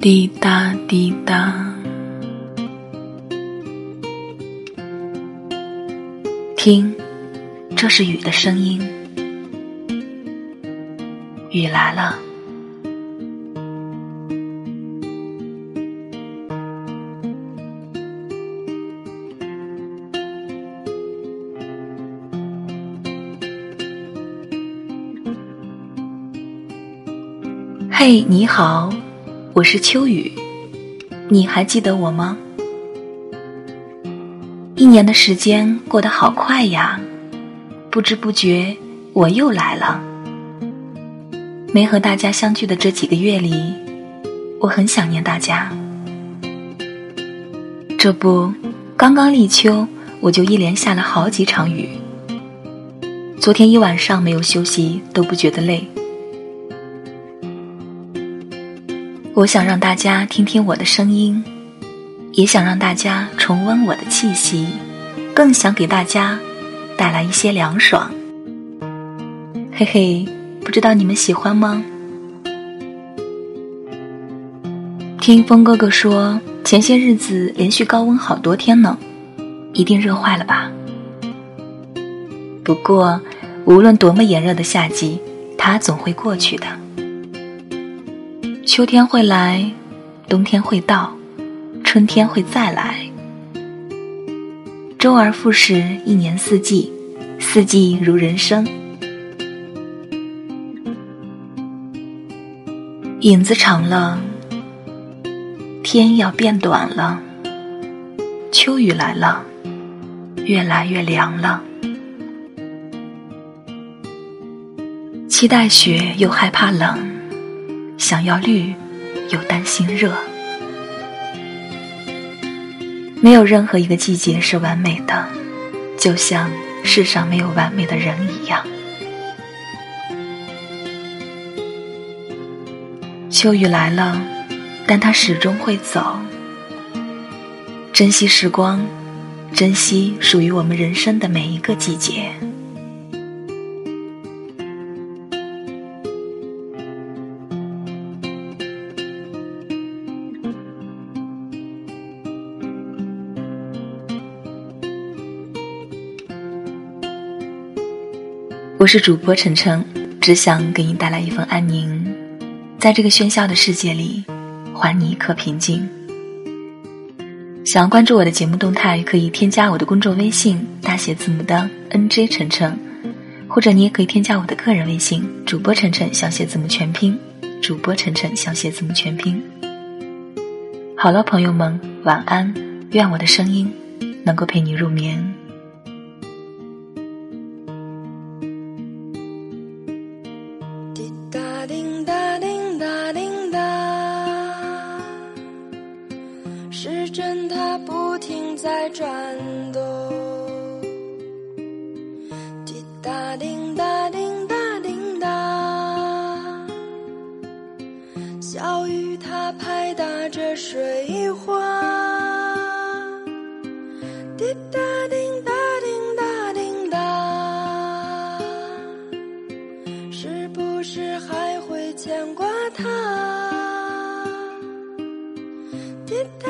滴答滴答，听，这是雨的声音。雨来了。嘿，你好。我是秋雨，你还记得我吗？一年的时间过得好快呀，不知不觉我又来了。没和大家相聚的这几个月里，我很想念大家。这不，刚刚立秋，我就一连下了好几场雨。昨天一晚上没有休息，都不觉得累。我想让大家听听我的声音，也想让大家重温我的气息，更想给大家带来一些凉爽。嘿嘿，不知道你们喜欢吗？听风哥哥说，前些日子连续高温好多天呢，一定热坏了吧？不过，无论多么炎热的夏季，它总会过去的。秋天会来，冬天会到，春天会再来，周而复始，一年四季，四季如人生。影子长了，天要变短了，秋雨来了，越来越凉了，期待雪又害怕冷。想要绿，又担心热。没有任何一个季节是完美的，就像世上没有完美的人一样。秋雨来了，但它始终会走。珍惜时光，珍惜属于我们人生的每一个季节。我是主播晨晨，只想给你带来一份安宁，在这个喧嚣的世界里，还你一颗平静。想要关注我的节目动态，可以添加我的公众微信，大写字母的 NJ 晨晨，或者你也可以添加我的个人微信，主播晨晨小写字母全拼，主播晨晨小写字母全拼。好了，朋友们，晚安，愿我的声音能够陪你入眠。时针它不停在转动，滴答叮答叮答叮答，小雨它拍打着水花，滴答叮答叮答叮答，是不是还会牵挂他？滴答。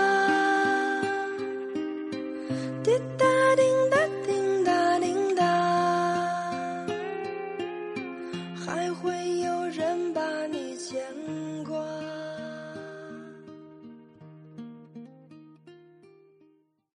还会有人把你牵